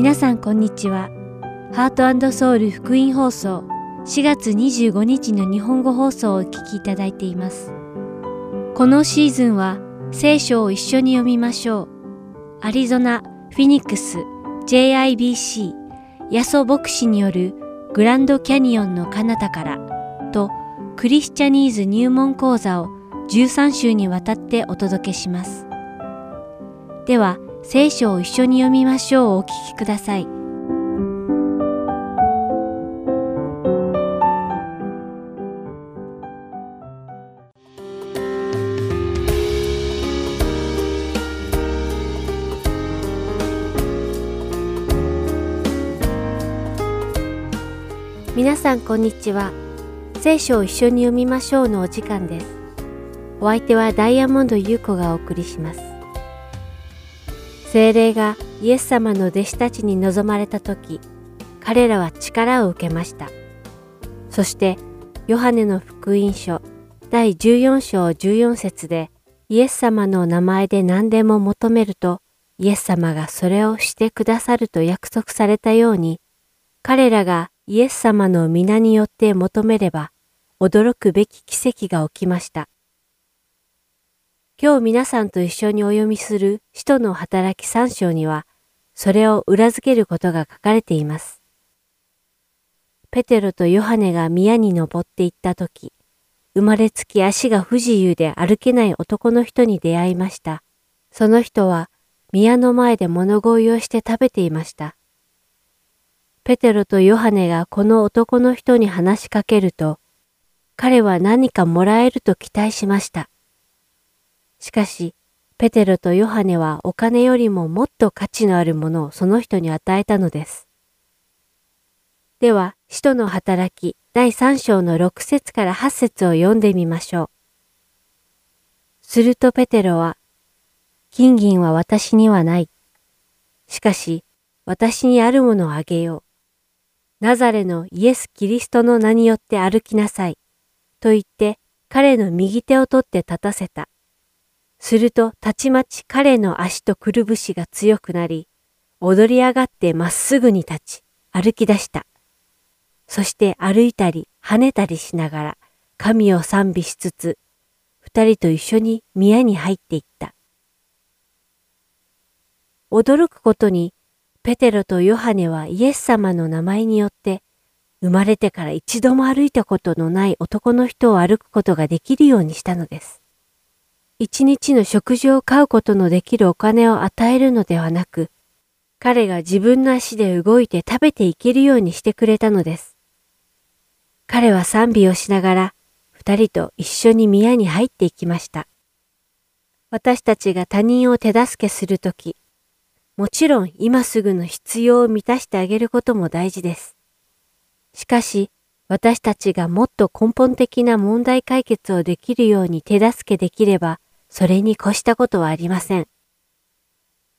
皆さんこんにちは。ハートソウル福音放送4月25日の日本語放送をお聞きいただいています。このシーズンは聖書を一緒に読みましょう。アリゾナ、フィニックス、JIBC、ヤソ牧師によるグランドキャニオンの彼方からとクリスチャニーズ入門講座を13週にわたってお届けします。では、聖書を一緒に読みましょうをお聞きください。皆さんこんにちは。聖書を一緒に読みましょうのお時間です。お相手はダイヤモンド優子がお送りします。精霊がイエス様の弟子たちに望まれた時、彼らは力を受けました。そして、ヨハネの福音書第14章14節で、イエス様の名前で何でも求めると、イエス様がそれをしてくださると約束されたように、彼らがイエス様の皆によって求めれば、驚くべき奇跡が起きました。今日皆さんと一緒にお読みする使徒の働き三章には、それを裏付けることが書かれています。ペテロとヨハネが宮に登って行った時、生まれつき足が不自由で歩けない男の人に出会いました。その人は宮の前で物乞いをして食べていました。ペテロとヨハネがこの男の人に話しかけると、彼は何かもらえると期待しました。しかし、ペテロとヨハネはお金よりももっと価値のあるものをその人に与えたのです。では、使徒の働き第3章の6節から8節を読んでみましょう。するとペテロは、金銀は私にはない。しかし、私にあるものをあげよう。ナザレのイエス・キリストの名によって歩きなさい。と言って彼の右手を取って立たせた。するとたちまち彼の足とくるぶしが強くなり、踊り上がってまっすぐに立ち、歩き出した。そして歩いたり跳ねたりしながら神を賛美しつつ、二人と一緒に宮に入っていった。驚くことにペテロとヨハネはイエス様の名前によって生まれてから一度も歩いたことのない男の人を歩くことができるようにしたのです。一日の食事を買うことのできるお金を与えるのではなく、彼が自分の足で動いて食べていけるようにしてくれたのです。彼は賛美をしながら二人と一緒に宮に入っていきました。私たちが他人を手助けするとき、もちろん今すぐの必要を満たしてあげることも大事です。しかし、私たちがもっと根本的な問題解決をできるように手助けできれば、それに越したことはありません。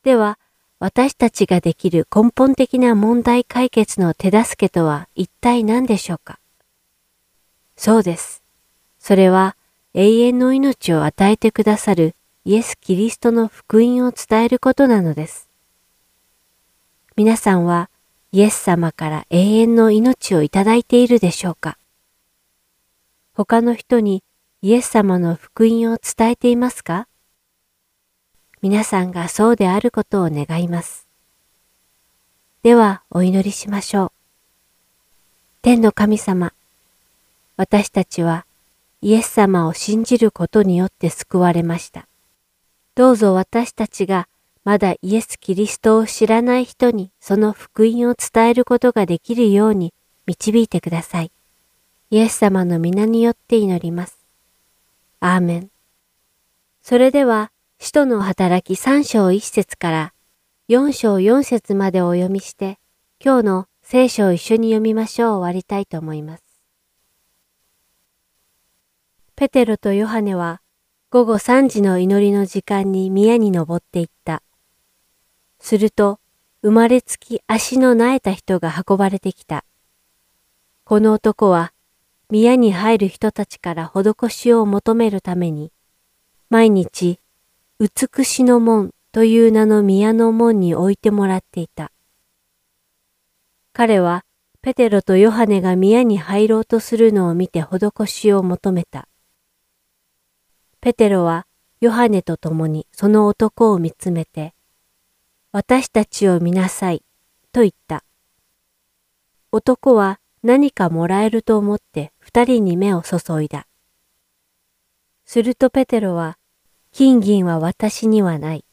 では、私たちができる根本的な問題解決の手助けとは一体何でしょうか？そうです。それは永遠の命を与えてくださるイエス・キリストの福音を伝えることなのです。皆さんはイエス様から永遠の命をいただいているでしょうか？他の人にイエス様の福音を伝えていますか？皆さんがそうであることを願います。ではお祈りしましょう。天の神様、私たちはイエス様を信じることによって救われました。どうぞ私たちがまだイエス・キリストを知らない人にその福音を伝えることができるように導いてください。イエス様の皆によって祈ります。アーメン。それでは、使徒の働き3章1節から4章4節までお読みして、今日の聖書を一緒に読みましょう終わりたいと思います。ペテロとヨハネは午後3時の祈りの時間に宮に登っていった。すると、生まれつき足の苗えた人が運ばれてきた。この男は、宮に入る人たちから施しを求めるために、毎日、美しの門という名の宮の門に置いてもらっていた。彼はペテロとヨハネが宮に入ろうとするのを見て施しを求めた。ペテロはヨハネと共にその男を見つめて、私たちを見なさい、と言った。男は何かもらえると思って二人に目を注いだ。するとペテロは、金銀は私にはない。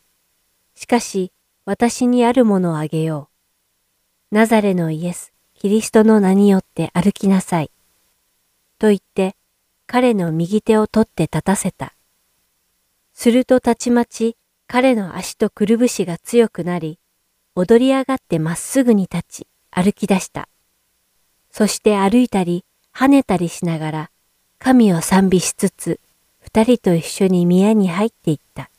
しかし、私にあるものをあげよう。ナザレのイエス、キリストの名によって歩きなさい。と言って、彼の右手を取って立たせた。するとたちまち彼の足とくるぶしが強くなり、踊り上がってまっすぐに立ち、歩き出した。そして歩いたり、跳ねたりしながら、神を賛美しつつ、二人と一緒に宮に入っていった。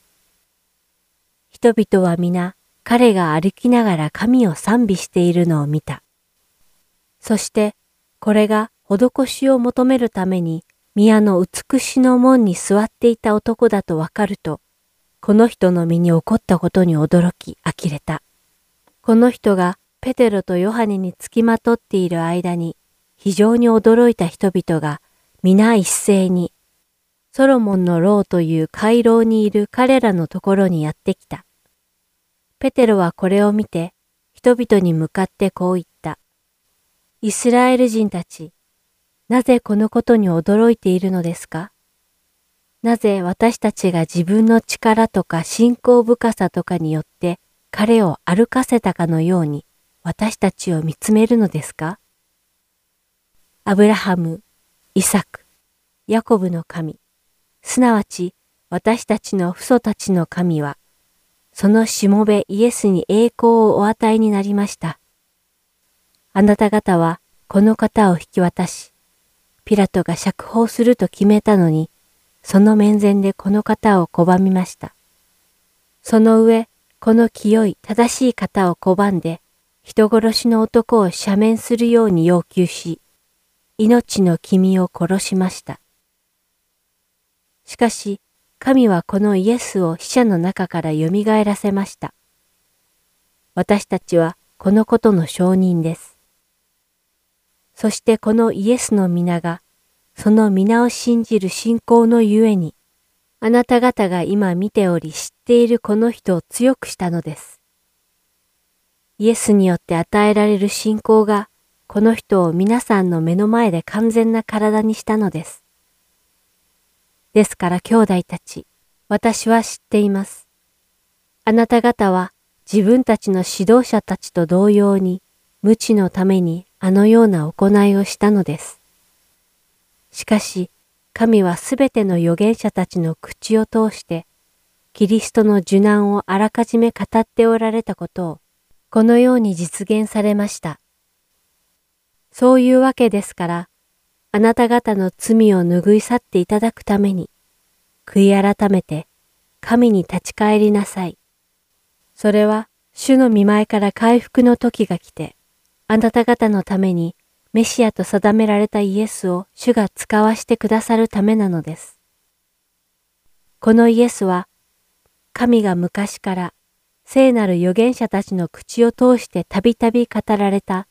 人々は皆、彼が歩きながら神を賛美しているのを見た。そして、これが施しを求めるために宮の美しの門に座っていた男だとわかると、この人の身に起こったことに驚き呆れた。この人がペテロとヨハネにつきまとっている間に、非常に驚いた人々が皆一斉に、ソロモンの牢という回廊にいる彼らのところにやってきた。ペテロはこれを見て、人々に向かってこう言った。イスラエル人たち、なぜこのことに驚いているのですか？なぜ私たちが自分の力とか信仰深さとかによって彼を歩かせたかのように私たちを見つめるのですか？アブラハム、イサク、ヤコブの神、すなわち私たちの父祖たちの神は、そのしもべイエスに栄光をお与えになりました。あなた方はこの方を引き渡し、ピラトが釈放すると決めたのに、その面前でこの方を拒みました。その上、この清い正しい方を拒んで、人殺しの男を赦免するように要求し、命の君を殺しました。しかし、神はこのイエスを死者の中から蘇らせました。私たちはこのことの証人です。そしてこのイエスの皆が、その皆を信じる信仰のゆえに、あなた方が今見ており知っているこの人を強くしたのです。イエスによって与えられる信仰が、この人を皆さんの目の前で完全な体にしたのです。ですから兄弟たち、私は知っています。あなた方は自分たちの指導者たちと同様に、無知のためにあのような行いをしたのです。しかし、神はすべての預言者たちの口を通して、キリストの受難をあらかじめ語っておられたことを、このように実現されました。そういうわけですから、あなた方の罪を拭い去っていただくために、悔い改めて神に立ち返りなさい。それは主の見舞いから回復の時が来て、あなた方のためにメシアと定められたイエスを主が使わしてくださるためなのです。このイエスは、神が昔から聖なる預言者たちの口を通してたびたび語られた、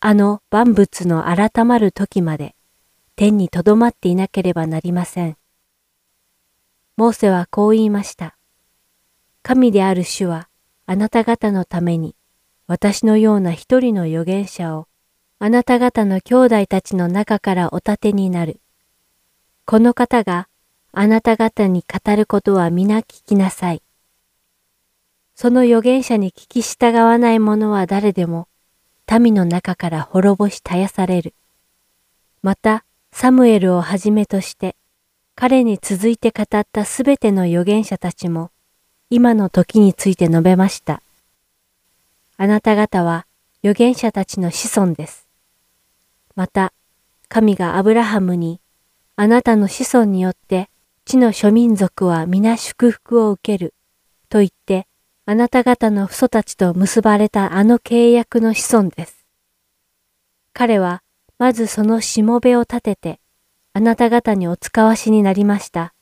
あの万物の改まる時まで天に留まっていなければなりません。モーセはこう言いました。神である主はあなた方のために私のような一人の預言者をあなた方の兄弟たちの中からお立てになる。この方があなた方に語ることは皆聞きなさい。その預言者に聞き従わない者は誰でも民の中から滅ぼし絶やされる。また、サムエルをはじめとして、彼に続いて語ったすべての預言者たちも、今の時について述べました。あなた方は預言者たちの子孫です。また、神がアブラハムに、あなたの子孫によって地の諸民族は皆祝福を受ける、と言って、あなた方の父祖たちと結ばれたあの契約の子孫です。彼は、まずそのしもべを立てて、あなた方にお使わしになりました。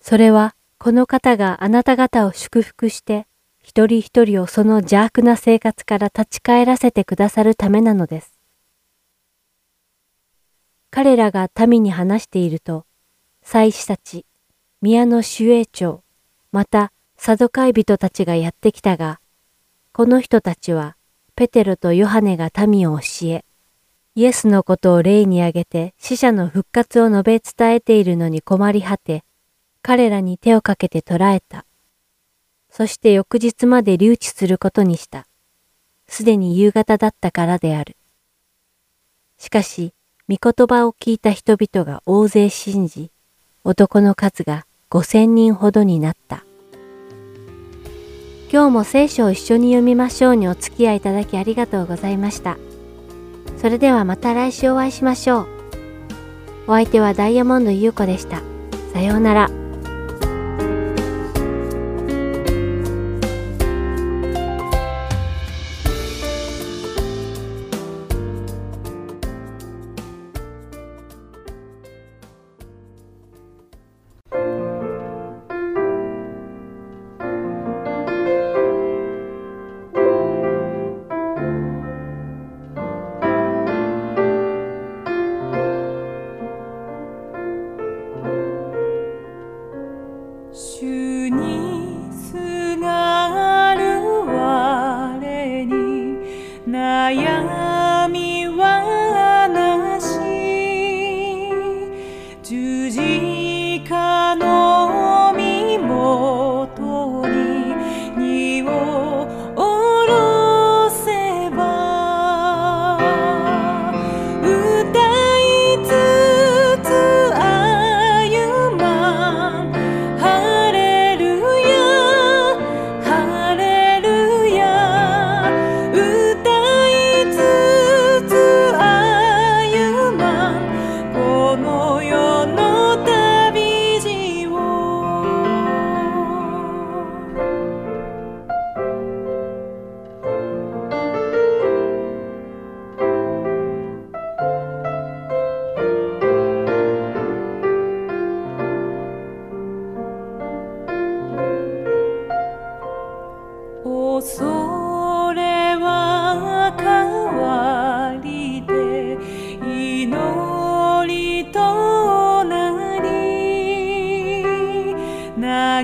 それは、この方があなた方を祝福して、一人一人をその邪悪な生活から立ち返らせてくださるためなのです。彼らが民に話していると、祭司たち、宮の守衛長、またサドカイ人たちがやってきたが、この人たちはペテロとヨハネが民を教え、イエスのことを例に挙げて死者の復活を述べ伝えているのに困り果て、彼らに手をかけて捕らえた。そして翌日まで留置することにした。すでに夕方だったからである。しかし、御言葉を聞いた人々が大勢信じ、男の数が五千人ほどになった。今日も聖書を一緒に読みましょうにお付き合いいただきありがとうございました。それではまた来週お会いしましょう。お相手はダイヤモンド優子でした。さようなら。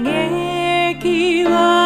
嘆きは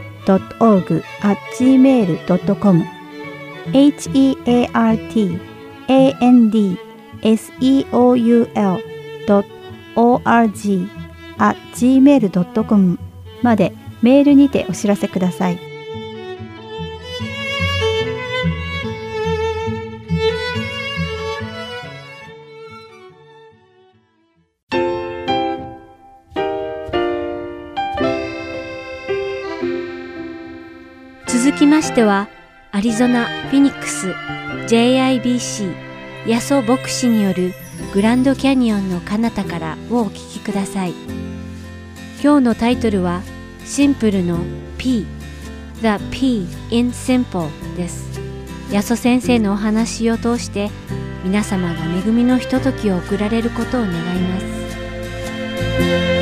heart.and.org.gmail.com heartandseoul.org.gmail.com までメールにてお知らせください。続きましては、アリゾナ・フィニックス JIBC ヤソ牧師によるグランドキャニオンの彼方からをお聞きください。今日のタイトルはシンプルの P The P in Simple です。ヤソ先生のお話を通して皆様が恵みのひとときを送られることを願います。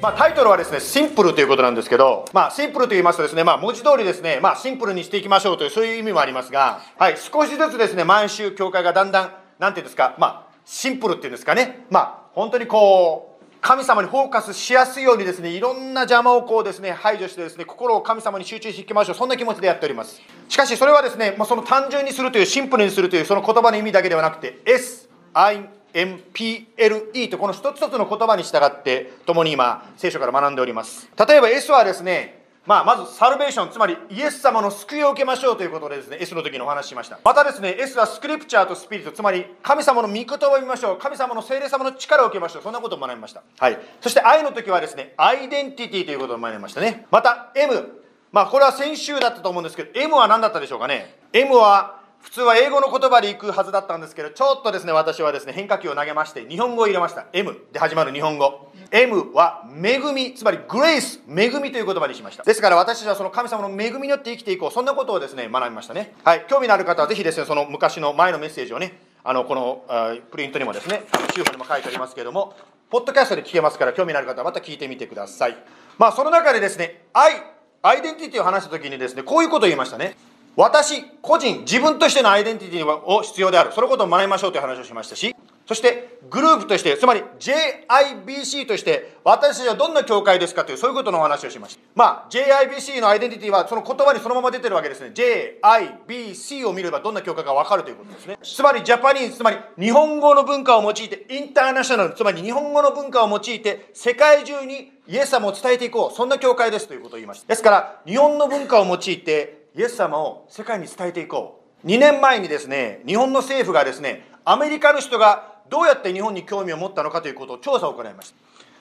まあ、タイトルはですね、シンプルということなんですけど、まあ、シンプルと言いますとですね、まあ、文字通りですね、まあ、シンプルにしていきましょうという、そういう意味もありますが、はい、少しずつですね、毎週、教会がだんだん、なんていうんですか、まあ、シンプルっていうんですかね、まあ、本当にこう、神様にフォーカスしやすいようにですね、いろんな邪魔をこうですね、排除してですね、心を神様に集中していきましょう。そんな気持ちでやっております。しかし、それはですね、まあ、その単純にするという、シンプルにするという、その言葉の意味だけではなくて、S、I、MPLE とこの一つ一つの言葉に従って共に今聖書から学んでおります。例えば S はですねまあ、まずサルベーションつまりイエス様の救いを受けましょうということでですね S の時にお話ししました。またですね S はスクリプチャーとスピリットつまり神様の御言葉を見ましょう。神様の聖霊様の力を受けましょう。そんなことを学びました。はい。そして I の時はですねアイデンティティということを学びましたね。また M まあこれは先週だったと思うんですけど M は何だったでしょうかね？M は普通は英語の言葉で行くはずだったんですけど、ちょっとですね、私はですね、変化球を投げまして、日本語を入れました。M で始まる日本語。M は恵み、つまりグレイス、恵みという言葉にしました。ですから私たちはその神様の恵みによって生きていこう。そんなことをですね、学びましたね。はい。興味のある方はぜひですね、その昔の前のメッセージをね、あの、このプリントにもですね、中報にも書いてありますけども、ポッドキャストで聞けますから、興味のある方はまた聞いてみてください。まあ、その中でですね、愛、アイデンティティを話した時にですね、こういうことを言いましたね。私個人自分としてのアイデンティティを必要である。そのことを学びましょうという話をしましたしそしてグループとしてつまり JIBC として私たちはどんな教会ですかというそういうことのお話をしました。まあ JIBC のアイデンティティはその言葉にそのまま出てるわけですね。JIBC を見ればどんな教会か分かるということですね。つまりジャパニーズつまり日本語の文化を用いてインターナショナルつまり日本語の文化を用いて世界中にイエス様を伝えていこう。そんな教会ですということを言いました。ですから日本の文化を用いてイエス様を世界に伝えていこう。2年前にですね日本の政府がですねアメリカの人がどうやって日本に興味を持ったのかということを調査を行いました。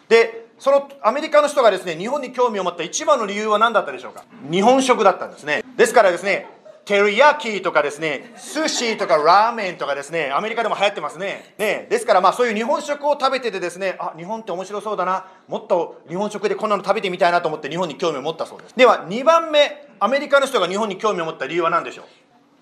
でそのアメリカの人がですね日本に興味を持った一番の理由は何だったでしょうか？日本食だったんですね。ですからですねテリヤキとかですね、寿司とかラーメンとかですね、アメリカでも流行ってますね。ねですからまあそういう日本食を食べててですね、あ、日本って面白そうだな、もっと日本食でこんなの食べてみたいなと思って日本に興味を持ったそうです。では2番目、アメリカの人が日本に興味を持った理由は何でしょう？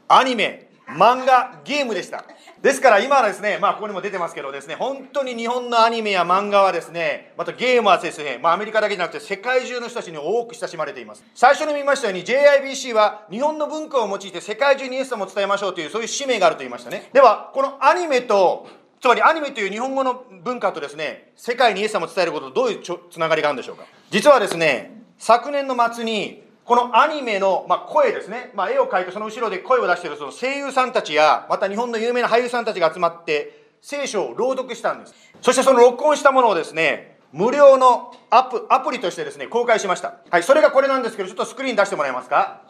アニメ、漫画、ゲームでした。ですから今はですね、まあここにも出てますけどですね、本当に日本のアニメや漫画はですね、またゲームはですね、まあアメリカだけじゃなくて世界中の人たちに多く親しまれています。最初に見ましたように JIBC は日本の文化を用いて世界中にイエス様を伝えましょうというそういう使命があると言いましたね。では、このアニメとつまりアニメという日本語の文化とですね、世界にイエス様を伝えることとどういうつながりがあるんでしょうか？実はですね、昨年の末にこのアニメの、まあ、声ですね、まあ、絵を描いてその後ろで声を出しているその声優さんたちやまた日本の有名な俳優さんたちが集まって聖書を朗読したんです。そしてその録音したものをですね無料のアプアプリとしてですね公開しました。はいそれがこれなんですけどちょっとスクリーン出してもらえますか？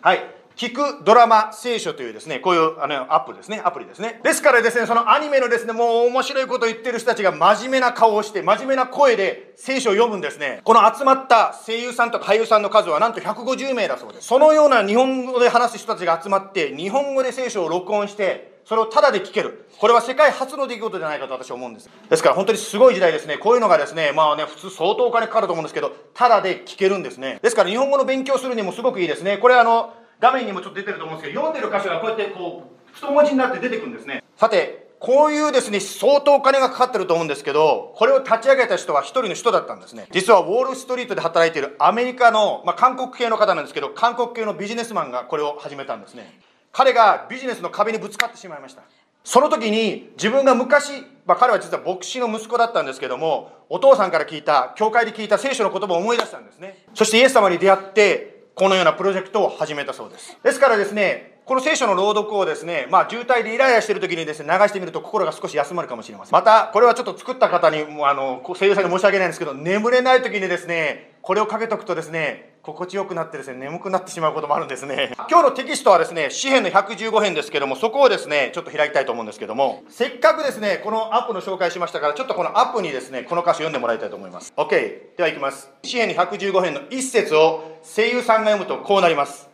はい。聞くドラマ聖書というですね、こういうあのアップですね、アプリですね。ですからですね、そのアニメのですね、もう面白いことを言ってる人たちが真面目な顔をして、真面目な声で聖書を読むんですね。この集まった声優さんとか俳優さんの数はなんと150名だそうです。そのような日本語で話す人たちが集まって、日本語で聖書を録音して、それをタダで聞ける。これは世界初の出来事じゃないかと私は思うんです。ですから本当にすごい時代ですね。こういうのがですね、まあね、普通相当お金かかると思うんですけど、タダで聞けるんですね。ですから日本語の勉強するにもすごくいいですね。これあの、画面にもちょっと出てると思うんですけど、読んでる箇所がこうやってこう、太文字になって出てくるんですね。さて、こういうですね、相当お金がかかってると思うんですけど、これを立ち上げた人は一人の人だったんですね。実はウォールストリートで働いているアメリカの、まあ、韓国系の方なんですけど、韓国系のビジネスマンがこれを始めたんですね。彼がビジネスの壁にぶつかってしまいました。その時に自分が昔、まあ、彼は実は牧師の息子だったんですけども、お父さんから聞いた、教会で聞いた聖書の言葉を思い出したんですね。そしてイエス様に出会って、このようなプロジェクトを始めたそうです。ですからですね、この聖書の朗読をですね、まあ、渋滞でイライラしている時にですね、流してみると心が少し休まるかもしれません。また、これはちょっと作った方に、あの、声優さんに申し訳ないんですけど、眠れない時にですね、これをかけとくとですね、心地よくなってですね、眠くなってしまうこともあるんですね。今日のテキストはですね、詩篇の115編ですけども、そこをですね、ちょっと開きたいと思うんですけども、せっかくですね、このアップの紹介しましたから、ちょっとこのアップにですね、この歌詞読んでもらいたいと思います。OK。では行きます。詩篇の115編の一節を声優さんが読むとこうなります。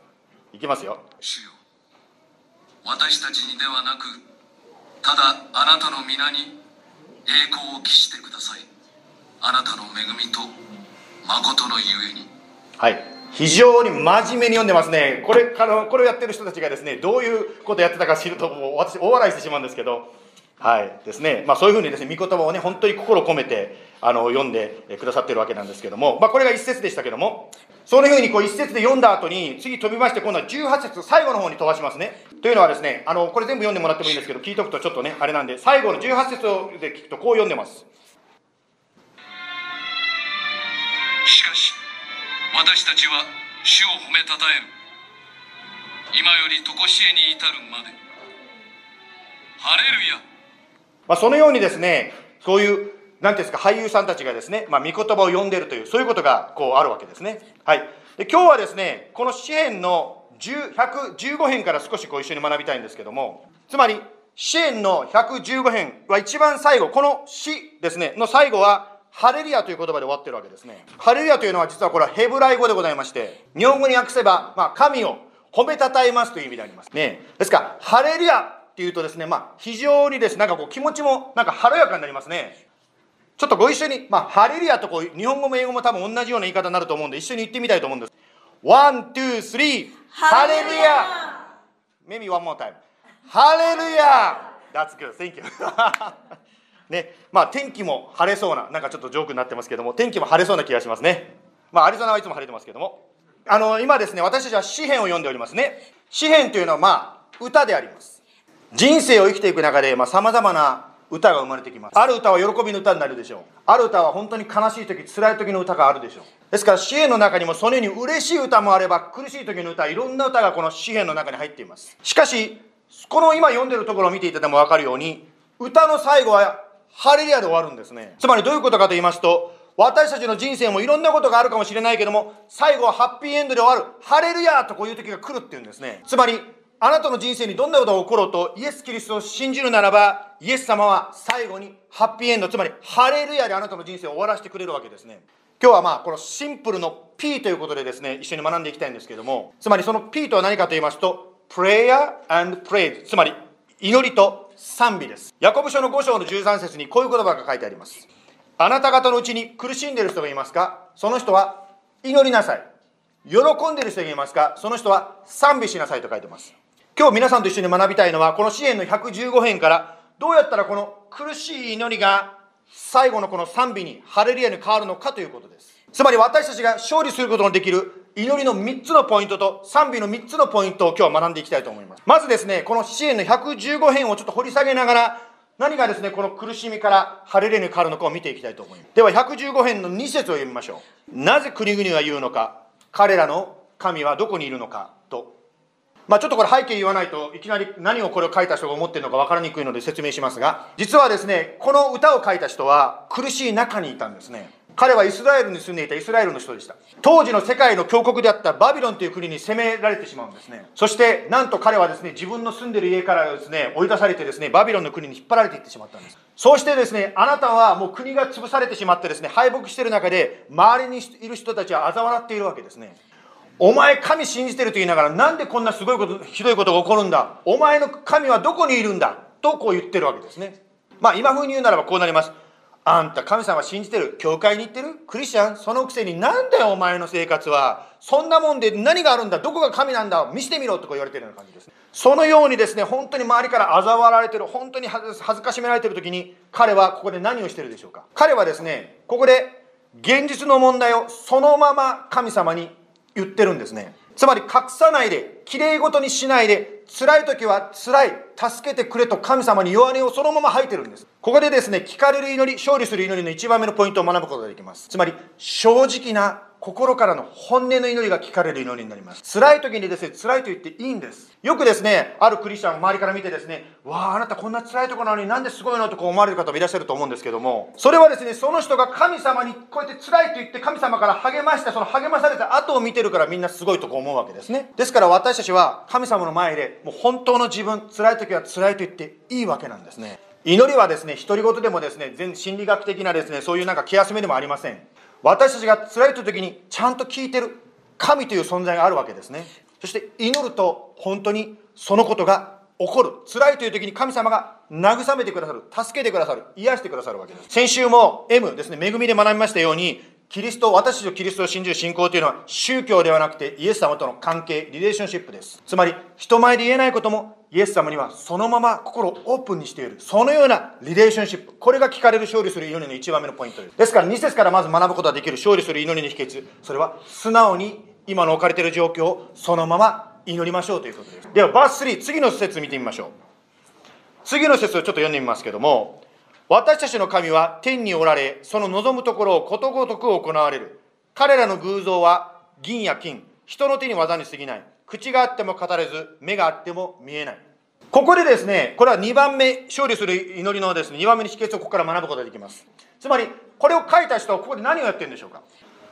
いきますよ。私たちにではなくただあなたの皆に栄光を期してくださいあなたの恵みと誠のゆえにはい。非常に真面目に読んでますね。これからこれをやってる人たちがですねどういうことやってたか知るともう私大笑いしてしまうんですけど。はい。ですね。まあそういうふうにですね御言葉をね本当に心込めてあの読んでくださってるわけなんですけども。まあこれが一節でしたけども。そういうふうにこう一節で読んだ後に次飛びまして今度は18節最後の方に飛ばしますね。というのはですね、あの、これ全部読んでもらってもいいんですけど、聞いとくとちょっとね、あれなんで、最後の18節で聞くとこう読んでます。私たちは主を褒めたたえる。今より常しえに至るまで。ハレルヤ。まあ、そのようにですね、そういう、なんていうんですか、俳優さんたちがですね、まあ、御言葉を読んでるという、そういうことがこうあるわけですね。はい。で今日はですね、この詩篇の115編から少しこう一緒に学びたいんですけども、つまり、支援の115編は一番最後、この詩ですね、の最後は、ハレルヤという言葉で終わってるわけですね。ハレルヤというのは実はこれはヘブライ語でございまして、日本語に訳せば、まあ、神を褒めたたえますという意味であります。ね。ですから、ハレルヤっていうとですね、まあ、非常にです、ね、なんかこう気持ちもなんか軽やかになりますね。ちょっとご一緒に、まあ、ハレルヤとこう、日本語も英語も多分同じような言い方になると思うんで、一緒に言ってみたいと思うんです。 One, two, three。ハレルヤ Maybe one more time. ハレルヤ That's good. Thank you. ね、まあ天気も晴れそうな、なんかちょっとジョークになってますけども、天気も晴れそうな気がしますね。まあアリゾナはいつも晴れてますけども。あの、今ですね、私たちは詩篇を読んでおりますね。詩篇というのはまあ歌であります。人生を生きていく中で、まあ様々な歌が生まれてきます。ある歌は喜びの歌になるでしょう。ある歌は本当に悲しい時、辛い時の歌があるでしょう。ですから、詩篇の中にもそのように嬉しい歌もあれば、苦しい時の歌、いろんな歌がこの詩篇の中に入っています。しかし、この今読んでるところを見ていただいても分かるように、歌の最後はハレリアで終わるんですね。つまりどういうことかと言いますと、私たちの人生もいろんなことがあるかもしれないけども、最後はハッピーエンドで終わる。ハレルヤーとこういう時が来るっていうんですね。つまり、あなたの人生にどんなことが起ころうとイエス・キリストを信じるならばイエス様は最後にハッピーエンドつまりハレルヤであなたの人生を終わらせてくれるわけですね今日はまあこのシンプルの P ということでですね一緒に学んでいきたいんですけどもつまりその P とは何かと言いますと Prayer and Praise つまり祈りと賛美です。ヤコブ書の5章の13節にこういう言葉が書いてあります。あなた方のうちに苦しんでいる人がいますか？その人は祈りなさい。喜んでいる人がいますか？その人は賛美しなさいと書いてます。今日皆さんと一緒に学びたいのはこの支援の115編からどうやったらこの苦しい祈りが最後のこの賛美にハレルヤに変わるのかということです。つまり私たちが勝利することのできる祈りの3つのポイントと賛美の3つのポイントを今日は学んでいきたいと思います。まずですねこの支援の115編をちょっと掘り下げながら何がですねこの苦しみからハレルヤに変わるのかを見ていきたいと思います。では115編の2節を読みましょう。なぜ国々が言うのか。彼らの神はどこにいるのか。と。まあ、ちょっとこれ背景言わないといきなり何をこれを書いた人が思ってるのか分からにくいので説明しますが実はですねこの歌を書いた人は苦しい中にいたんですね。彼はイスラエルに住んでいたイスラエルの人でした。当時の世界の強国であったバビロンという国に攻められてしまうんですね。そしてなんと彼はですね自分の住んでる家からですね追い出されてですねバビロンの国に引っ張られていってしまったんです。そうしてですねあなたはもう国が潰されてしまってですね敗北してる中で周りにいる人たちは嘲笑っているわけですね。お前神信じてると言いながらなんでこんなすごいことひどいことが起こるんだ？お前の神はどこにいるんだ？とこう言ってるわけですね。まあ今風に言うならばこうなります。あんた神様信じてる？教会に行ってる？クリスチャン？そのくせになんだよお前の生活は？そんなもんで何があるんだ？どこが神なんだ？見せてみろとか言われてるような感じです。そのようにですね本当に周りから嘲笑われてる本当に恥ずかしめられてる時に彼はここで何をしてるでしょうか？彼はですねここで現実の問題をそのまま神様に言ってるんですね。つまり隠さないできれいごとにしないで辛い時は辛い助けてくれと神様に弱音をそのまま吐いてるんです。ここでですね聞かれる祈り勝利する祈りの一番目のポイントを学ぶことができます。つまり正直な心からの本音の祈りが聞かれる祈りになります。辛い時にですね辛いと言っていいんです。よくですねあるクリスチャンを周りから見てですねわああなたこんな辛いとこなのになんですごいのとこ思われる方もいらっしゃると思うんですけどもそれはですねその人が神様にこうやって辛いと言って神様から励ましたその励まされた後を見てるからみんなすごいとこ思うわけですね。ですから私たちは神様の前でもう本当の自分辛い時は辛いと言っていいわけなんですね。祈りはですね独り言でもですね全心理学的なですねそういうなんか気休めでもありません。私たちが辛いという時にちゃんと聞いてる神という存在があるわけですね。そして祈ると本当にそのことが起こる。辛いという時に神様が慰めてくださる助けてくださる癒してくださるわけです。先週も M ですね恵みで学びましたようにキリスト私たちのキリストを信じる信仰というのは宗教ではなくてイエス様との関係リレーションシップです。つまり人前で言えないこともイエス様にはそのまま心をオープンにしている。そのようなリレーションシップ。これが聞かれる勝利する祈りの一番目のポイントです。ですから2節からまず学ぶことができる。勝利する祈りの秘訣。それは素直に今の置かれている状況をそのまま祈りましょうということです。ではバース3次の説見てみましょう。次の説をちょっと読んでみますけども私たちの神は天におられ、その望むところをことごとく行われる。彼らの偶像は銀や金、人の手に技に過ぎない。口があっても語れず、目があっても見えない。ここでですね、これは2番目、勝利する祈りのですね、2番目の秘訣をここから学ぶことができます。つまり、これを書いた人はここで何をやってるんでしょうか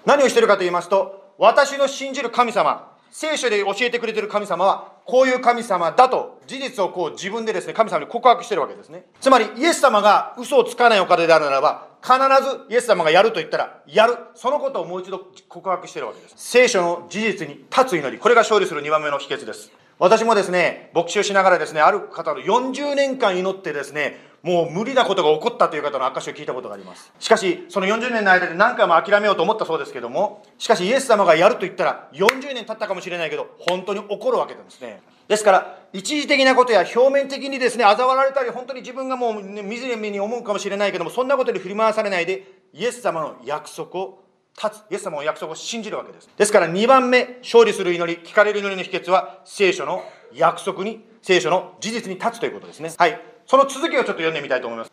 何をしてるかと言いますと、私の信じる神様、聖書で教えてくれてる神様はこういう神様だと事実をこう自分でですね神様に告白してるわけですね。つまりイエス様が嘘をつかないお方であるならば必ずイエス様がやると言ったらやる。そのことをもう一度告白してるわけです。聖書の事実に立つ祈りこれが勝利する2番目の秘訣です。私もですね牧師をしながらですねある方の40年間祈ってですねもう無理なことが起こったという方の証を聞いたことがあります。しかしその40年の間で何回も諦めようと思ったそうですけどもしかしイエス様がやると言ったら40年経ったかもしれないけど本当に起こるわけなんですね。ですから一時的なことや表面的にですね嘲笑われたり本当に自分がもう、ね、惨めに思うかもしれないけどもそんなことに振り回されないでイエス様の約束を立つイエス様の約束を信じるわけです。ですから2番目勝利する祈り聞かれる祈りの秘訣は聖書の約束に聖書の事実に立つということですね。はい。その続きをちょっと読んでみたいと思います。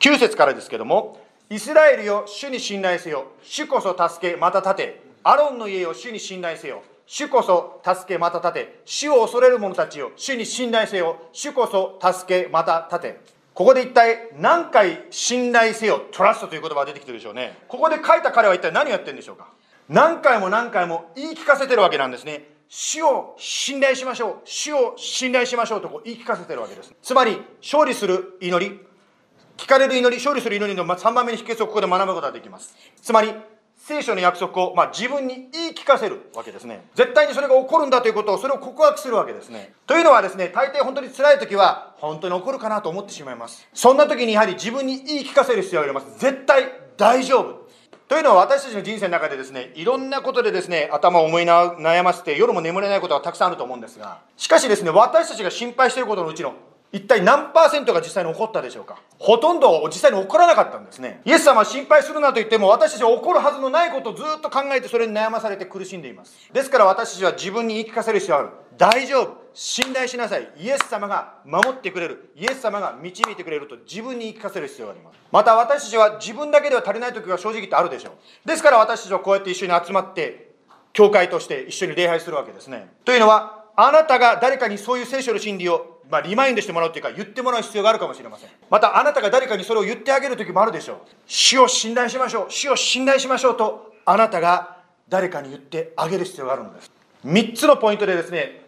9節からですけどもイスラエルよ主に信頼せよ。主こそ助けまた立て。アロンの家を主に信頼せよ。主こそ助けまた立て。主を恐れる者たちよ主に信頼せよ。主こそ助けまた立て。ここで一体何回信頼せよトラストという言葉が出てきてるでしょうね。ここで書いた彼は一体何をやってるんでしょうか。何回も何回も言い聞かせてるわけなんですね。主を信頼しましょう。主を信頼しましょうとこう言い聞かせてるわけです。つまり勝利する祈り。聞かれる祈り勝利する祈りの3番目の秘訣をここで学ぶことができます。つまり聖書の約束を、まあ、自分に言い聞かせるわけですね。絶対にそれが起こるんだということをそれを告白するわけですね。というのはですね大抵本当に辛い時は本当に起こるかなと思ってしまいます。そんな時にやはり自分に言い聞かせる必要があります。絶対大丈夫。というのは私たちの人生の中でですねいろんなことでですね頭を思い悩ませて夜も眠れないことがたくさんあると思うんですがしかしですね私たちが心配していることのうちの一体何パーセントが実際に起こったでしょうか？ほとんど実際に起こらなかったんですね。イエス様は心配するなと言っても私たちは起こるはずのないことをずっと考えてそれに悩まされて苦しんでいます。ですから私たちは自分に言い聞かせる必要がある。大丈夫。信頼しなさい。イエス様が守ってくれる。イエス様が導いてくれると自分に言い聞かせる必要があります。また私たちは自分だけでは足りない時が正直言ってあるでしょう。ですから私たちはこうやって一緒に集まって教会として一緒に礼拝するわけですね。というのはあなたが誰かにそういう聖書の真理をまあ、リマインドしてもらうというか言ってもらう必要があるかもしれません。またあなたが誰かにそれを言ってあげる時もあるでしょう。死を信頼しましょう。死を信頼しましょうとあなたが誰かに言ってあげる必要があるのです。3つのポイントでですね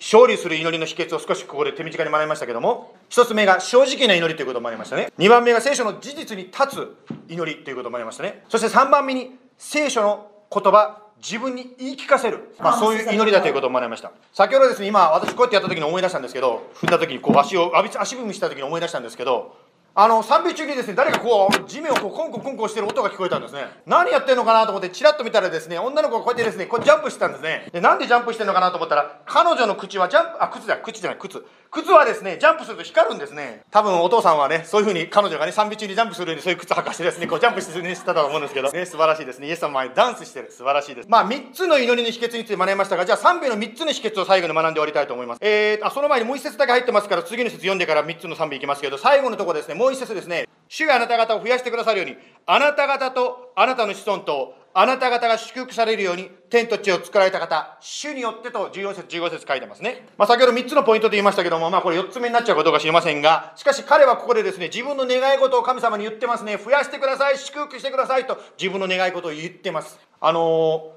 勝利する祈りの秘訣を少しここで手短に学びましたけども1つ目が正直な祈りということもありましたね。2番目が聖書の事実に立つ祈りということもありましたね。そして3番目に聖書の言葉自分に言い聞かせる、まあ、そういう祈りだということを学びました。先ほどですね今私こうやってやった時に思い出したんですけど踏んだ時にこう足を足足踏みした時に思い出したんですけどあの賛美中にですね。誰かこう地面をこうコンコンコンコンしてる音が聞こえたんですね。何やってんのかなと思ってチラッと見たらですね女の子がこうやってですねこうジャンプしてたんですね。でなんでジャンプしてんのかなと思ったら彼女の口はジャンプあ靴だ靴じゃない靴。靴はですねジャンプすると光るんですね。多分お父さんはねそういうふうに彼女がね賛美中にジャンプするようにそういう靴履かしてですねこうジャンプしてねしてたと思うんですけど。ね素晴らしいですね。イエス様前ダンスしてる。素晴らしいです。まあ3つの祈りの秘訣について学びましたがじゃあ賛美の3つの秘訣を最後に学んで終わりたいと思います。えー、あその前にもう一節だけ入ってますから次の節読んでから3つの賛美いきますけど最後のとこですねもう一節ですね主があなた方を増やしてくださるように、あなた方とあなたの子孫と、あなた方が祝福されるように、天と地を作られた方、主によってと14節、15節書いてますね。まあ、先ほど3つのポイントと言いましたけども、まあ、これ4つ目になっちゃうかどうか知りませんが、しかし彼はここでですね、自分の願い事を神様に言ってますね。増やしてください、祝福してくださいと、自分の願い事を言ってます。あのー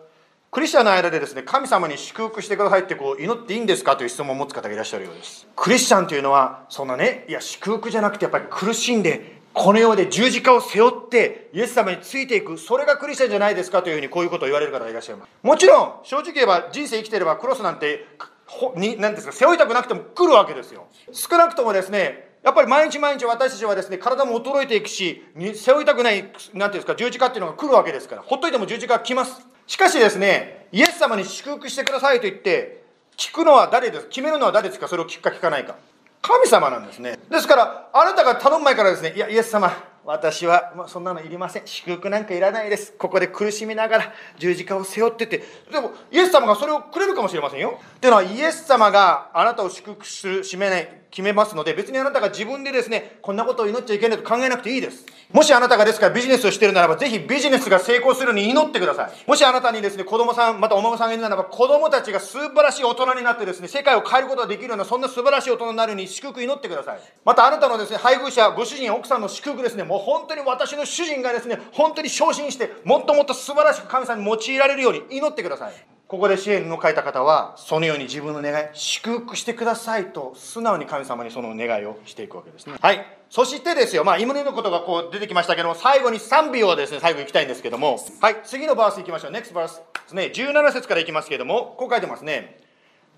クリスチャンの間でですね、神様に祝福してくださいってこう祈っていいんですかという質問を持つ方がいらっしゃるようです。クリスチャンというのは、そんなね、いや、祝福じゃなくてやっぱり苦しんでこの世で十字架を背負ってイエス様についていくそれがクリスチャンじゃないですかというふうにこういうことを言われる方がいらっしゃいます。もちろん正直言えば人生生きてればクロスなんてほに何ですか背負いたくなくても来るわけですよ。少なくともですねやっぱり毎日毎日私たちはですね体も衰えていくし背負いたくない何ていうんですか十字架っていうのが来るわけですからほっといても十字架が来ます。しかしですねイエス様に祝福してくださいと言って聞くのは誰です決めるのは誰ですかそれを聞くか聞かないか神様なんですね。ですから、あなたが頼む前からですね、いや、イエス様、私は、まあ、そんなのいりません。祝福なんかいらないです。ここで苦しみながら十字架を背負ってて。でも、イエス様がそれをくれるかもしれませんよ。っていうのは、イエス様があなたを祝福する、締めない、決めますので、別にあなたが自分でですね、こんなことを祈っちゃいけないと考えなくていいです。もしあなたがですからビジネスをしているならば、ぜひビジネスが成功するように祈ってください。もしあなたにですね、子供さん、またお孫さんがいるならば、子供たちが素晴らしい大人になってですね、世界を変えることができるような、そんな素晴らしい大人になるように祝福祈ってください。またあなたのですね、配偶者、ご主人、奥さんの祝福ですね、もう本当に私の主人がですね、本当に昇進して、もっともっと素晴らしく神様に用いられるように祈ってください。ここで支援の書いた方はそのように自分の願い祝福してくださいと素直に神様にその願いをしていくわけですね。はい。そしてですよまあ祈りのことがこう出てきましたけども最後に賛美をですね最後いきたいんですけども。はい次のバースいきましょう。NEXT バースですね。17節からいきますけどもこう書いてますね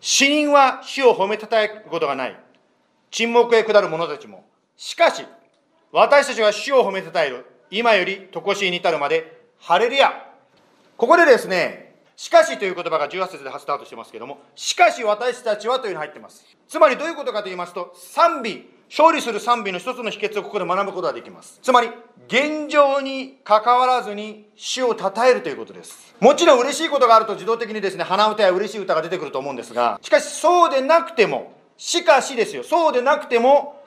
死人は死を褒めたたえることがない。沈黙へ下る者たちも。しかし私たちは死を褒めたたえる。今より常しいに至るまでハレルヤ。ここでですねしかしという言葉が18節でスタートしてますけども、しかし私たちはというのが入ってます。つまりどういうことかと言いますと、賛美、勝利する賛美の一つの秘訣をここで学ぶことができます。つまり、現状に関わらずに主を称えるということです。もちろん嬉しいことがあると自動的にですね、鼻歌や嬉しい歌が出てくると思うんですが、しかしそうでなくても、しかしですよ、そうでなくても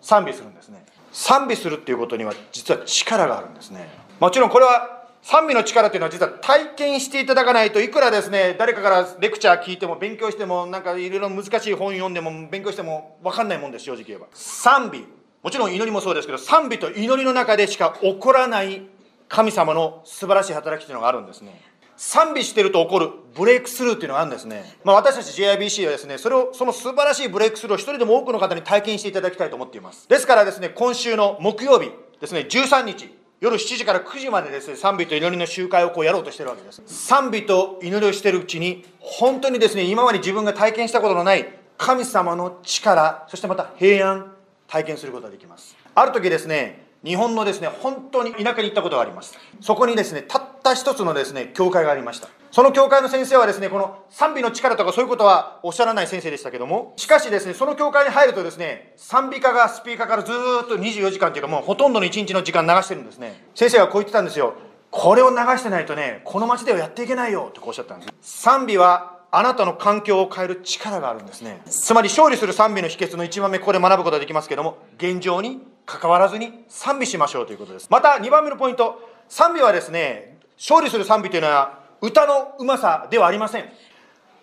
賛美するんですね。賛美するっていうことには実は力があるんですね。もちろんこれは賛美の力っていうのは実は体験していただかないといくらですね誰かからレクチャー聞いても勉強してもなんかいろいろ難しい本読んでも勉強しても分かんないもんです正直言えば。賛美もちろん祈りもそうですけど賛美と祈りの中でしか起こらない神様の素晴らしい働きというのがあるんですね。賛美してると起こるブレイクスルーっていうのがあるんですね、まあ、私たち JIBC はですねそれをその素晴らしいブレイクスルーを一人でも多くの方に体験していただきたいと思っています。ですからですね今週の木曜日ですね13日。夜7時から9時までですね、賛美と祈りの集会をこうやろうとしてるわけです。賛美と祈りをしてるうちに、本当にですね、今まで自分が体験したことのない神様の力、そしてまた平安、体験することができます。ある時ですね、日本のですね、本当に田舎に行ったことがあります。そこにですね、たった一つのですね、教会がありました。その教会の先生はですね、この賛美の力とかそういうことはおっしゃらない先生でしたけども、しかしですね、その教会に入るとですね、賛美歌がスピーカーからずっと24時間っていうかもうほとんどの1日の時間流してるんですね。先生はこう言ってたんですよ。これを流してないとね、この街ではやっていけないよってこうおっしゃったんです。賛美はあなたの環境を変える力があるんですね。つまり勝利する賛美の秘訣の1番目、ここで学ぶことができますけども、現状に関わらずに賛美しましょうということです。また2番目のポイント、賛美はですね、勝利する賛美というのは歌のうまさではありません。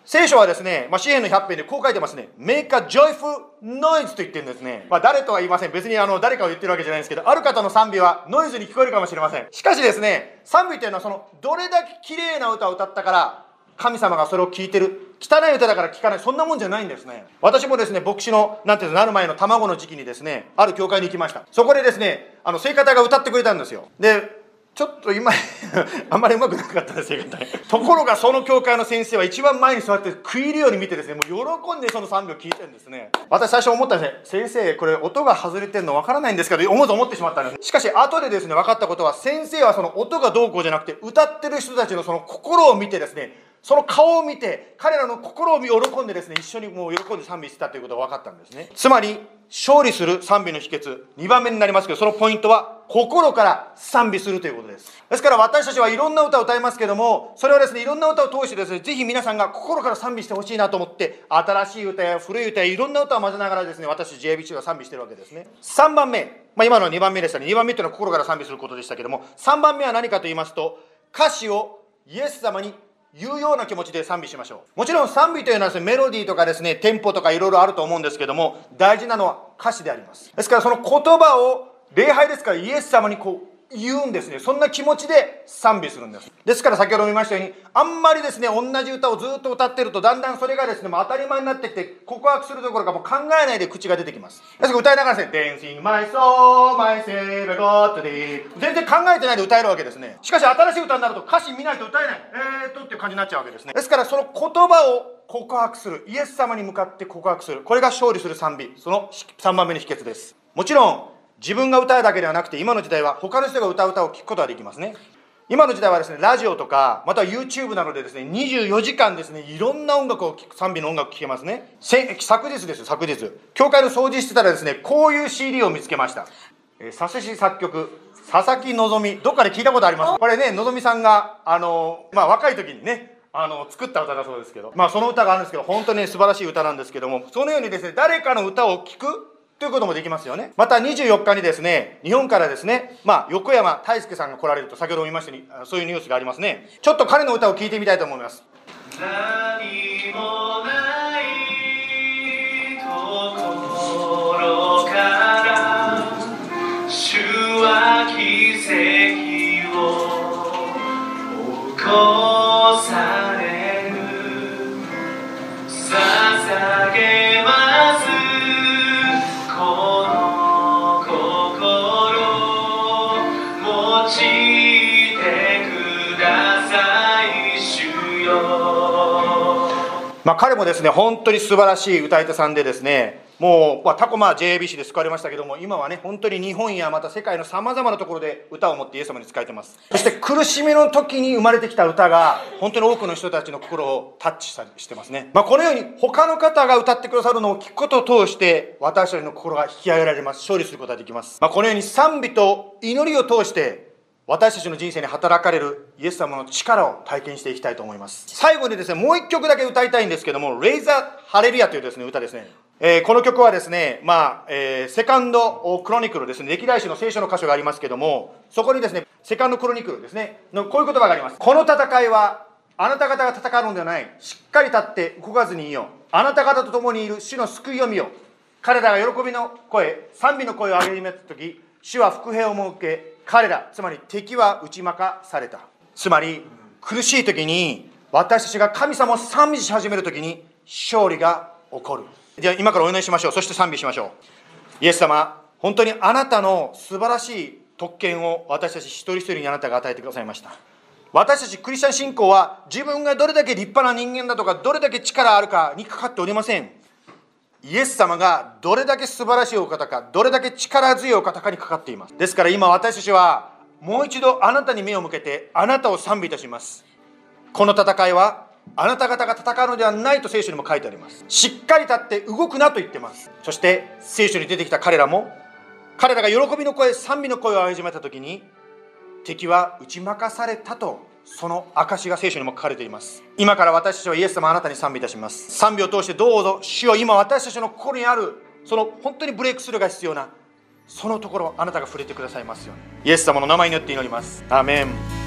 聖書はですね、まあ、詩篇の100編でこう書いてますね。make a joyful noise と言ってるんですね。まあ、誰とは言いません。別にあの、誰かを言ってるわけじゃないんですけど、ある方の賛美はノイズに聞こえるかもしれません。しかしですね、賛美というのはその、どれだけ綺麗な歌を歌ったから、神様がそれを聞いてる。汚い歌だから聞かない。そんなもんじゃないんですね。私もですね、牧師の、なんていうの、なる前の卵の時期にですね、ある教会に行きました。そこでですね、あの、聖歌隊が歌ってくれたんですよ。で、ちょっと今 あんまりうまくなかったですよところがその教会の先生は一番前に座って食い入るように見てですねもう喜んでその賛美を聞いてるんですね私最初思ったんですね先生これ音が外れてるの分からないんですけど思うと思ってしまったんですしかし後でですね分かったことは先生はその音がどうこうじゃなくて歌ってる人たちのその心を見てですねその顔を見て彼らの心を喜んでですね一緒にもう喜んで賛美してたということが分かったんですね。つまり勝利する賛美の秘訣2番目になりますけどそのポイントは心から賛美するということです。ですから私たちはいろんな歌を歌いますけどもそれはですねいろんな歌を通してですねぜひ皆さんが心から賛美してほしいなと思って新しい歌や古い歌やいろんな歌を混ぜながらですね私 JBC が賛美してるわけですね。3番目、まあ、今のは2番目でしたね。2番目というのは心から賛美することでしたけども3番目は何かと言いますと歌詞をイエス様にいうような気持ちで賛美しましょう。もちろん賛美というのはですねメロディーとかですねテンポとかいろいろあると思うんですけども大事なのは歌詞であります。ですからその言葉を礼拝ですからイエス様にこう言うんですね。そんな気持ちで賛美するんです。ですから先ほど見ましたようにあんまりですね同じ歌をずっと歌ってるとだんだんそれがですね当たり前になってきて告白するどころかもう考えないで口が出てきます。ですから歌いながらですね「Dancing my soul my savior God thee」全然考えてないで歌えるわけですね。しかし新しい歌になると歌詞見ないと歌えない。えーっとっていう感じになっちゃうわけですね。ですからその言葉を告白する。イエス様に向かって告白する。これが勝利する賛美。その3番目の秘訣です。もちろん自分が歌うだけではなくて今の時代は他の人が歌う歌を聴くことができますね。今の時代はですねラジオとかまたは YouTube などでですね24時間ですねいろんな音楽を聴く賛美の音楽聴けますね。昨日です昨日。教会の掃除してたらですねこういう CD を見つけました。佐世市作曲佐々木希どっかで聞いたことあります？これね希さんがあのまあ若い時にねあの作った歌だそうですけど。まあその歌があるんですけど本当に素晴らしい歌なんですけども。そのようにですね誰かの歌を聴くということもできますよね。また24日にですね、日本からですね、まあ、横山大輔さんが来られると先ほども言いましたように、そういうニュースがありますね。ちょっと彼の歌を聴いてみたいと思います。何もないところから主は奇跡を起こされる捧げまあ、彼もですね本当に素晴らしい歌い手さんでですねもう、まあ、タコマ JABC で救われましたけども今はね本当に日本やまた世界のさまざまなところで歌を持ってイエス様に仕えてます。そして苦しみの時に生まれてきた歌が本当に多くの人たちの心をタッチしてますね、まあ、このように他の方が歌ってくださるのを聞くことを通して私たちの心が引き上げられます。勝利することができます、まあ、このように賛美と祈りを通して私たちの人生に働かれるイエス様の力を体験していきたいと思います。最後にですねもう一曲だけ歌いたいんですけども「レイザー・ハレルヤ」というですね歌ですね、えー、この曲はですねまあ、えー、セカンド・クロニクルですね歴代史の聖書の箇所がありますけどもそこにですねセカンド・クロニクルですねのこういう言葉があります。この戦いはあなた方が戦うのではない。しっかり立って動かずにいよう。あなた方と共にいる主の救いを見よ彼らが喜びの声賛美の声を上げ始めた時主は福平を設け彼らつまり敵は打ち負かされた。つまり苦しい時に私たちが神様を賛美し始める時に勝利が起こる。じゃあ今からお祈りしましょう。そして賛美しましょう。イエス様本当にあなたの素晴らしい特権を私たち一人一人にあなたが与えてくださいました。私たちクリスチャン信仰は自分がどれだけ立派な人間だとかどれだけ力あるかにかかっておりません。イエス様がどれだけ素晴らしいお方かどれだけ力強いお方かにかかっています。ですから今私たちはもう一度あなたに目を向けてあなたを賛美いたします。この戦いはあなた方が戦うのではないと聖書にも書いてあります。しっかり立って動くなと言ってます。そして聖書に出てきた彼らも彼らが喜びの声賛美の声を始めた時に敵は打ち負かされたとその証が聖書にも書かれています。今から私たちはイエス様あなたに賛美いたします。賛美を通してどうぞ主よ今私たちの心にあるその本当にブレイクスルーが必要なそのところあなたが触れてくださいますように。イエス様の名前によって祈ります。アーメン。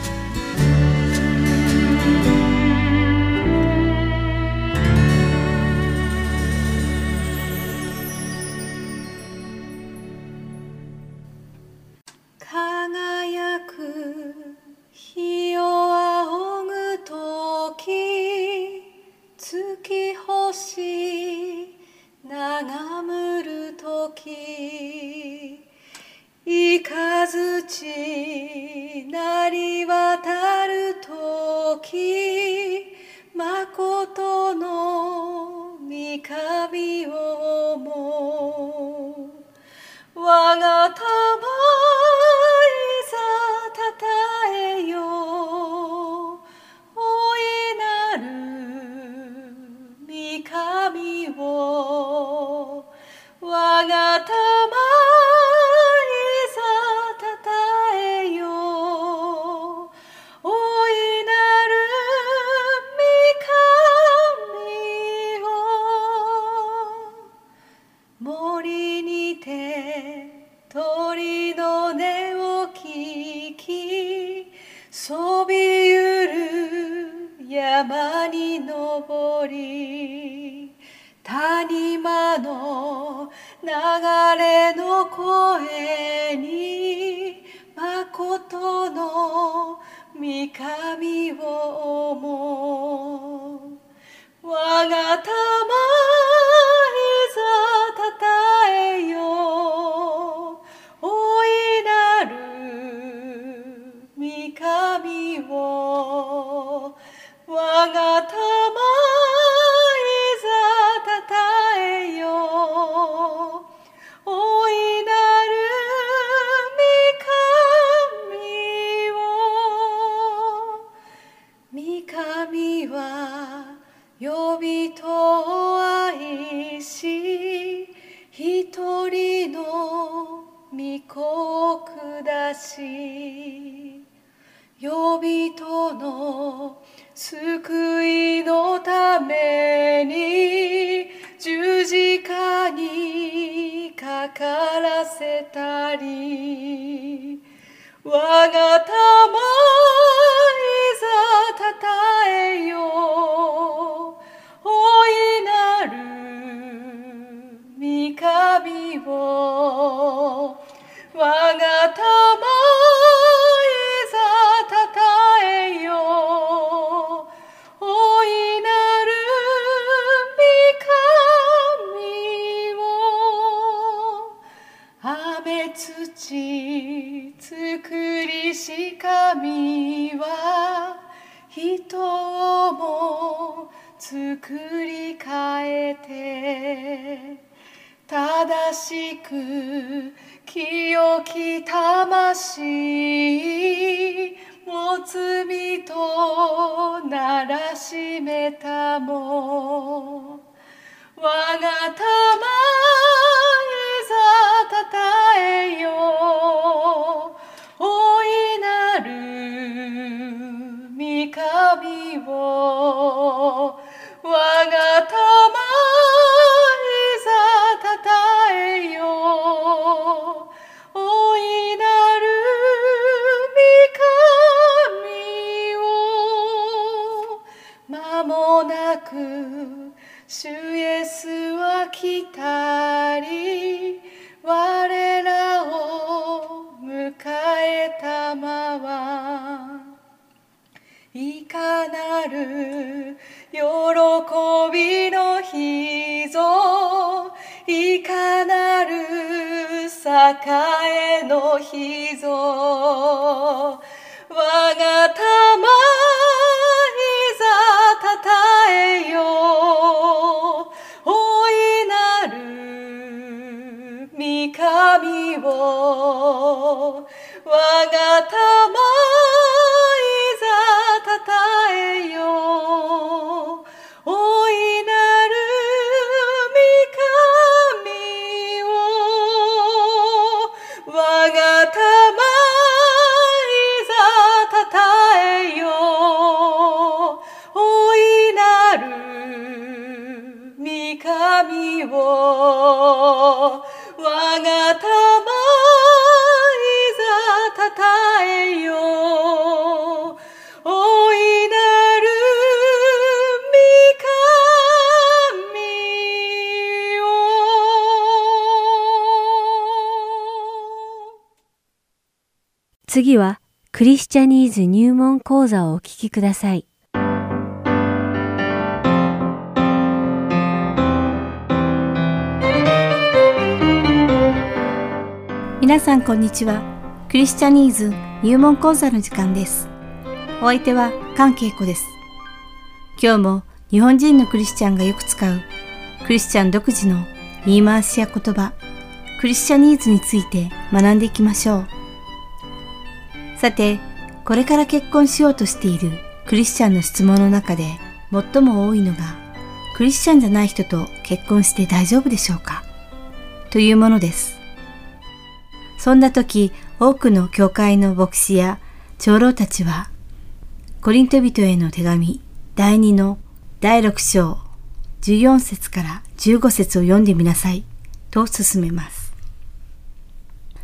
呼びと愛し一人の御子を下し呼びとの救いのために十字架にかからせたり我がたまいざたたえよ大神を我がたまいざたたえよ大いなる御神を。雨土作りし神は人をも作り変えて。正しく清き魂も罪とならしめたも。我がたまいざたたえよ。大いなる御神を。我がた主イエスは来たり我らを迎えたまはいかなる喜びの日ぞいかなる栄の日ぞ我がた次はクリスチャニーズ入門講座をお聞きください。皆さんこんにちは。クリスチャニーズ入門講座の時間です。お相手は関恵子です。今日も日本人のクリスチャンがよく使うクリスチャン独自の言い回しや言葉、クリスチャニーズについて学んでいきましょう。さて、これから結婚しようとしているクリスチャンの質問の中で最も多いのが、クリスチャンじゃない人と結婚して大丈夫でしょうか？というものです。そんな時、多くの教会の牧師や長老たちは、コリント人への手紙第2の第6章14節から15節を読んでみなさいと進めます。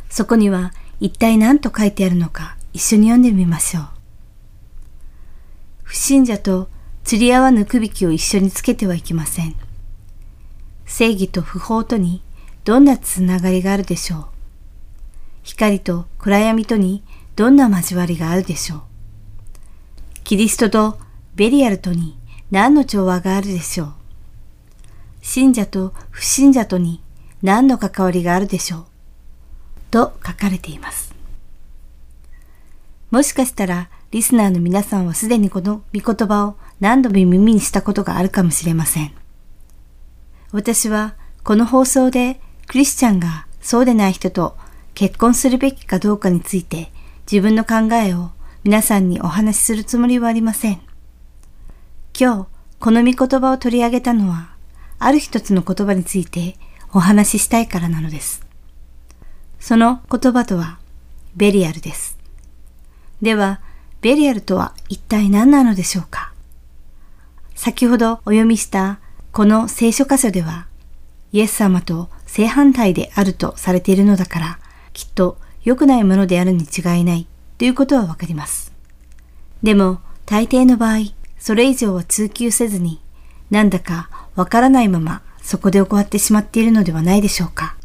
そこには一体何と書いてあるのか一緒に読んでみましょう。不信者と釣り合わぬ区引きを一緒につけてはいけません。正義と不法とにどんなつながりがあるでしょう。光と暗闇とにどんな交わりがあるでしょう。キリストとベリアルとに何の調和があるでしょう。信者と不信者とに何の関わりがあるでしょう。と書かれています。もしかしたらリスナーの皆さんはすでにこの御言葉を何度も耳にしたことがあるかもしれません。私はこの放送でクリスチャンがそうでない人と結婚するべきかどうかについて自分の考えを皆さんにお話しするつもりはありません。今日この御言葉を取り上げたのはある一つの言葉についてお話ししたいからなのです。その言葉とはベリアルです。では、ベリアルとは一体何なのでしょうか？先ほどお読みしたこの聖書箇所では、イエス様と正反対であるとされているのだから、きっと良くないものであるに違いないということはわかります。でも、大抵の場合、それ以上は追求せずに、なんだかわからないままそこで終わってしまっているのではないでしょうか。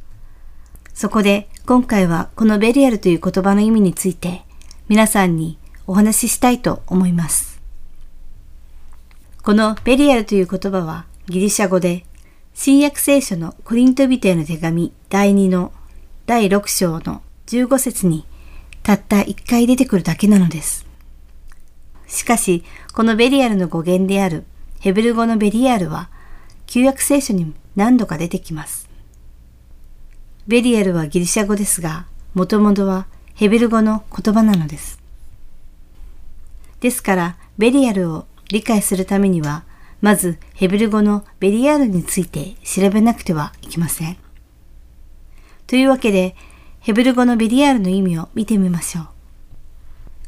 そこで今回はこのベリアルという言葉の意味について皆さんにお話ししたいと思います。このベリアルという言葉はギリシャ語で、新約聖書のコリントビテへの手紙第2の第6章の15節にたった1回出てくるだけなのです。しかし、このベリアルの語源であるヘブル語のベリアルは旧約聖書に何度か出てきます。ベリアルはギリシャ語ですが、もともとはヘベル語の言葉なのです。ですから、ベリアルを理解するためには、まずヘベル語のベリアルについて調べなくてはいけません。というわけで、ヘブル語のベリアルの意味を見てみましょう。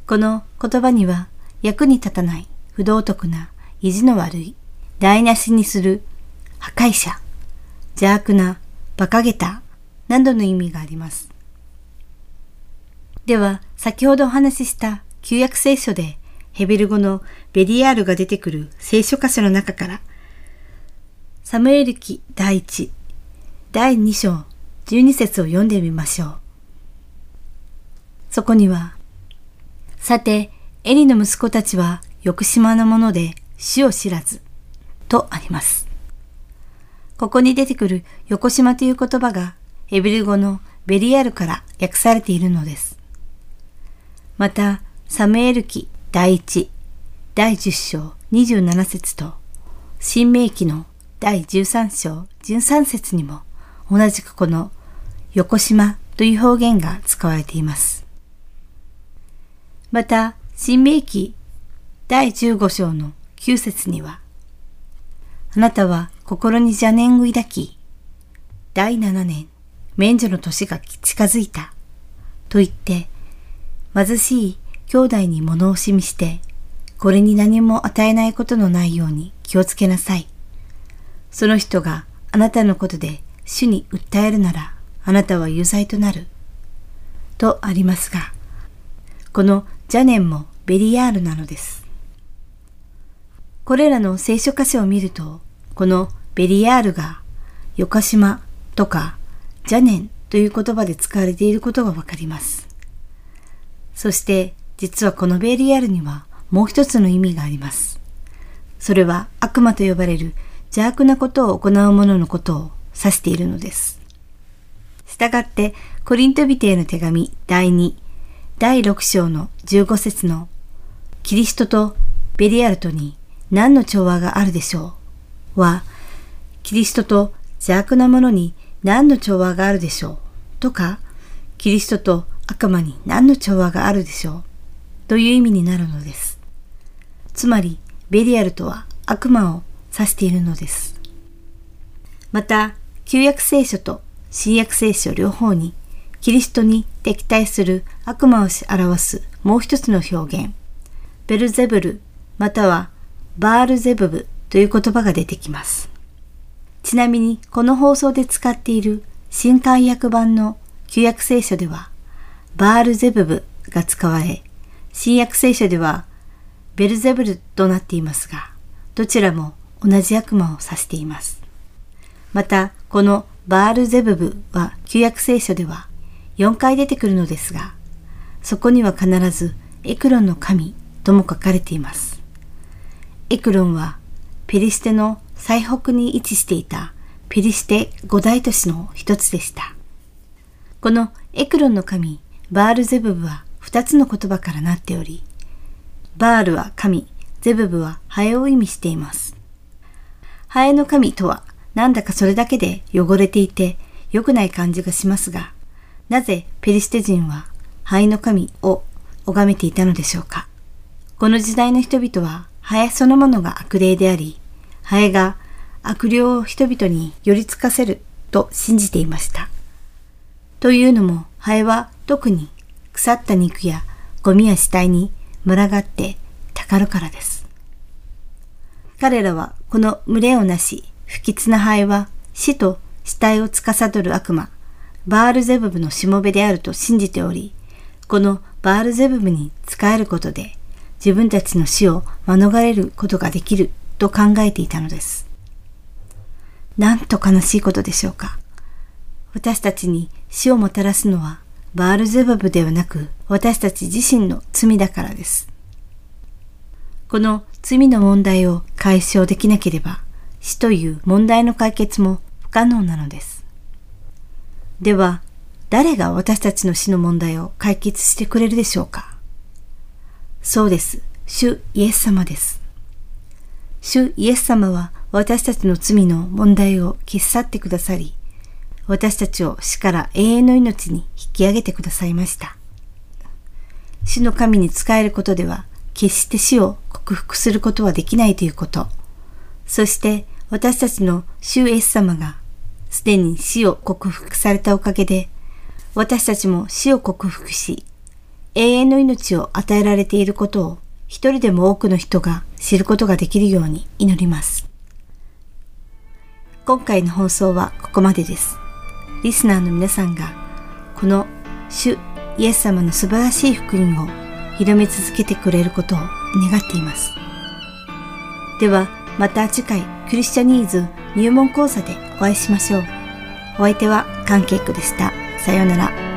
この言葉には役に立たない、不道徳な、意地の悪い、台無しにする、破壊者、邪悪な、馬鹿げた、などの意味があります。では、先ほどお話しした旧約聖書でヘベル語のベリアールが出てくる聖書箇所の中から、サムエル記第1、第2章、12節を読んでみましょう。そこには、さて、エリの息子たちは横島なもので死を知らず、とあります。ここに出てくる横島という言葉がヘベル語のベリアルから訳されているのです。また、サムエル記第一、第10章27節と、新明記の第13章13節にも、同じくこの横島という表現が使われています。また、新明記第15章の9節には、あなたは心に邪念を抱き、第7年、免除の年が近づいた、と言って、貧しい兄弟に物を示して、これに何も与えないことのないように気をつけなさい。その人があなたのことで主に訴えるなら、あなたは有罪となる。とありますが、この邪念もベリアールなのです。これらの聖書箇所を見ると、このベリアールが、よかしまとか邪念という言葉で使われていることがわかります。そして実はこのベリアルにはもう一つの意味があります。それは悪魔と呼ばれる邪悪なことを行う者のことを指しているのです。したがってコリントビテへの手紙第2第6章の15節のキリストとベリアルトに何の調和があるでしょう？はキリストと邪悪なものに何の調和があるでしょう？とか、キリストと悪魔に何の調和があるでしょう？という意味になるのです。つまり、ベリアルとは悪魔を指しているのです。また、旧約聖書と新約聖書両方にキリストに敵対する悪魔を表すもう一つの表現、ベルゼブルまたはバールゼブブという言葉が出てきます。ちなみにこの放送で使っている新海訳版の旧約聖書ではバールゼブブが使われ、新約聖書ではベルゼブルとなっていますが、どちらも同じ悪魔を指しています。また、このバールゼブブは旧約聖書では4回出てくるのですが、そこには必ずエクロンの神とも書かれています。エクロンはペリシテの最北に位置していたペリシテ五大都市の一つでした。このエクロンの神バールゼブブは二つの言葉からなっており、バールは神、ゼブブはハエを意味しています。ハエの神とはなんだかそれだけで汚れていて良くない感じがしますが、なぜペリシテ人は灰の神を拝めていたのでしょうか。この時代の人々はハエそのものが悪霊であり、ハエが悪霊を人々に寄りつかせると信じていました。というのも、ハエは特に腐った肉やゴミや死体に群がってたかるからです。彼らはこの群れをなし、不吉なハエは死と死体を司る悪魔、バールゼブブのしもべであると信じており、このバールゼブブに仕えることで自分たちの死を免れることができると考えていたのです。なんと悲しいことでしょうか。私たちに死をもたらすのはバールゼブブではなく私たち自身の罪だからです。この罪の問題を解消できなければ死という問題の解決も不可能なのです。では、誰が私たちの死の問題を解決してくれるでしょうか？そうです。主イエス様です。主イエス様は私たちの罪の問題を消し去ってくださり、私たちを死から永遠の命に引き上げてくださいました。死の神に仕えることでは、決して死を克服することはできないということ。そして私たちの主イエス様がすでに死を克服されたおかげで、私たちも死を克服し、永遠の命を与えられていることを一人でも多くの人が知ることができるように祈ります。今回の放送はここまでです。リスナーの皆さんが、この主イエス様の素晴らしい福音を広め続けてくれることを願っています。では、また次回クリスチャニーズ入門講座でお会いしましょう。お相手はカンケイクでした。さようなら。